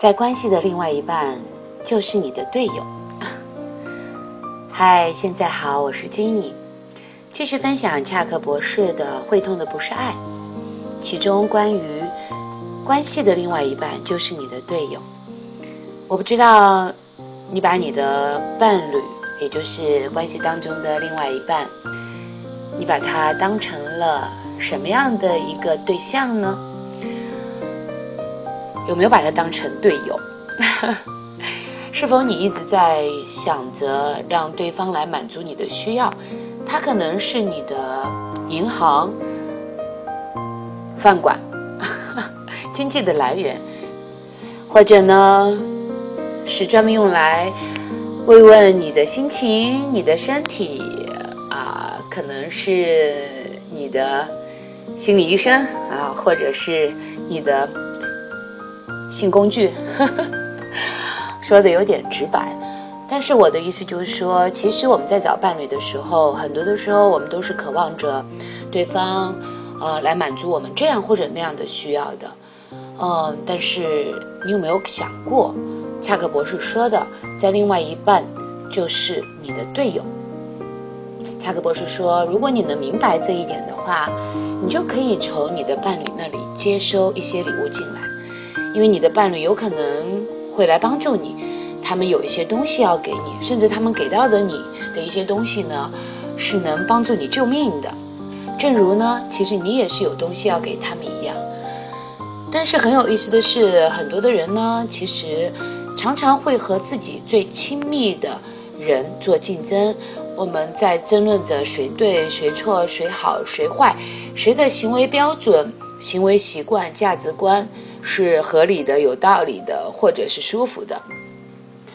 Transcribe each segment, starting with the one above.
在关系的另外一半就是你的队友。嗨，现在好，我是金怡，继续分享恰克博士的《会痛的不是爱》，其中关于关系的另外一半就是你的队友。我不知道你把你的伴侣，也就是关系当中的另外一半，你把他当成了什么样的一个对象呢？有没有把他当成队友？是否你一直在想着让对方来满足你的需要？他可能是你的银行、饭馆、经济的来源，或者呢是专门用来慰问你的心情、你的身体啊，可能是你的心理医生啊，或者是你的。性工具，说的有点直白，但是我的意思就是说，其实我们在找伴侣的时候，很多的时候我们都是渴望着对方，呃，来满足我们这样或者那样的需要的，嗯，但是你有没有想过，恰克博士说的，在另外一半就是你的队友。恰克博士说，如果你能明白这一点的话，你就可以从你的伴侣那里接收一些礼物进来。因为你的伴侣有可能会来帮助你，他们有一些东西要给你，甚至他们给到的你的一些东西呢，是能帮助你救命的。正如呢，其实你也是有东西要给他们一样。但是很有意思的是，很多的人呢，其实常常会和自己最亲密的人做竞争。我们在争论着谁对谁错，谁好谁坏，谁的行为标准、行为习惯、价值观。是合理的、有道理的，或者是舒服的，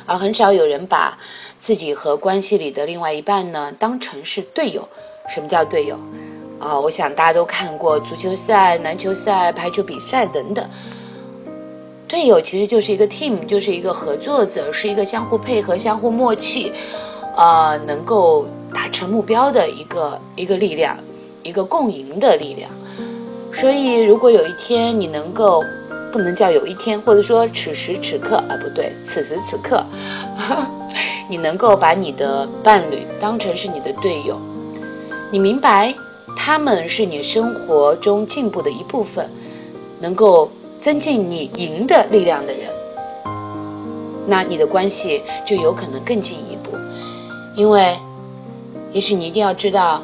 而很少有人把自己和关系里的另外一半呢当成是队友。什么叫队友？啊，我想大家都看过足球赛、篮球赛、排球比赛等等。队友其实就是一个 team，就是一个合作者，是一个相互配合、相互默契，呃，能够达成目标的一个一个力量，一个共赢的力量。所以，如果有一天你能够。不能叫有一天，或者说此时此刻啊，不对，此时此刻，你能够把你的伴侣当成是你的队友，你明白他们是你生活中进步的一部分，能够增进你赢的力量的人，那你的关系就有可能更进一步，因为也许你一定要知道，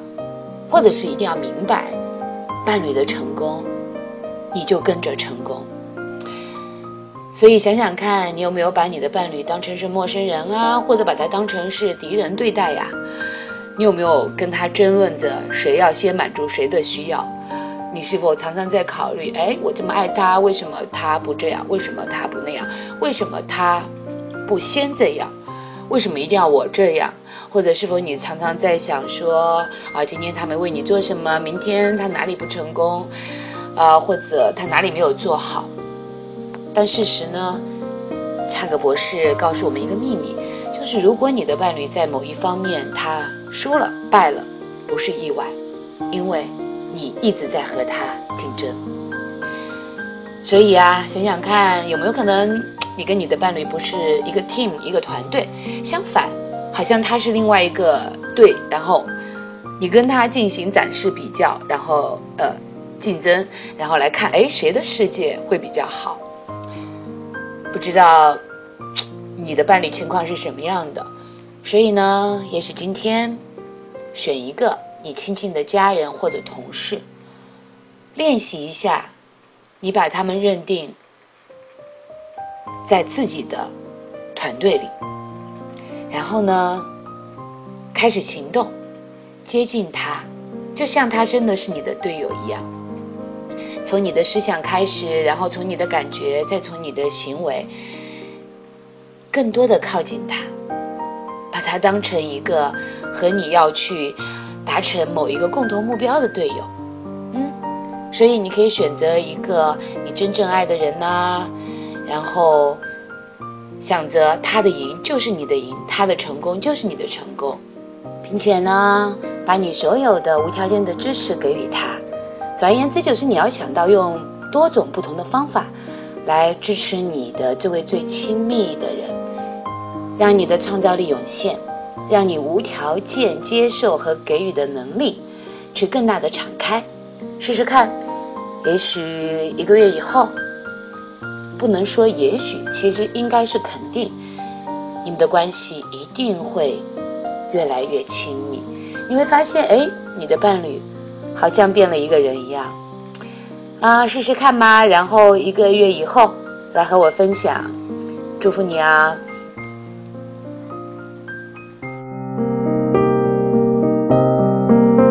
或者是一定要明白，伴侣的成功，你就跟着成功。所以想想看，你有没有把你的伴侣当成是陌生人啊，或者把他当成是敌人对待呀？你有没有跟他争论着谁要先满足谁的需要？你是否常常在考虑，哎，我这么爱他，为什么他不这样？为什么他不那样？为什么他不先这样？为什么一定要我这样？或者是否你常常在想说，啊，今天他没为你做什么？明天他哪里不成功？啊，或者他哪里没有做好？但事实呢？恰克博士告诉我们一个秘密，就是如果你的伴侣在某一方面他输了、败了，不是意外，因为你一直在和他竞争。所以啊，想想看，有没有可能你跟你的伴侣不是一个 team、一个团队？相反，好像他是另外一个队，然后你跟他进行展示、比较，然后呃竞争，然后来看，哎，谁的世界会比较好？不知道你的伴侣情况是什么样的，所以呢，也许今天选一个你亲近的家人或者同事，练习一下，你把他们认定在自己的团队里，然后呢，开始行动，接近他，就像他真的是你的队友一样。从你的思想开始，然后从你的感觉，再从你的行为，更多的靠近他，把他当成一个和你要去达成某一个共同目标的队友。嗯，所以你可以选择一个你真正爱的人呐，然后想着他的赢就是你的赢，他的成功就是你的成功，并且呢，把你所有的无条件的支持给予他。总而言之，就是你要想到用多种不同的方法，来支持你的这位最亲密的人，让你的创造力涌现，让你无条件接受和给予的能力去更大的敞开。试试看，也许一个月以后，不能说也许，其实应该是肯定，你们的关系一定会越来越亲密。你会发现，哎，你的伴侣好像变了一个人一样。啊，试试看吧，然后一个月以后来和我分享，祝福你啊！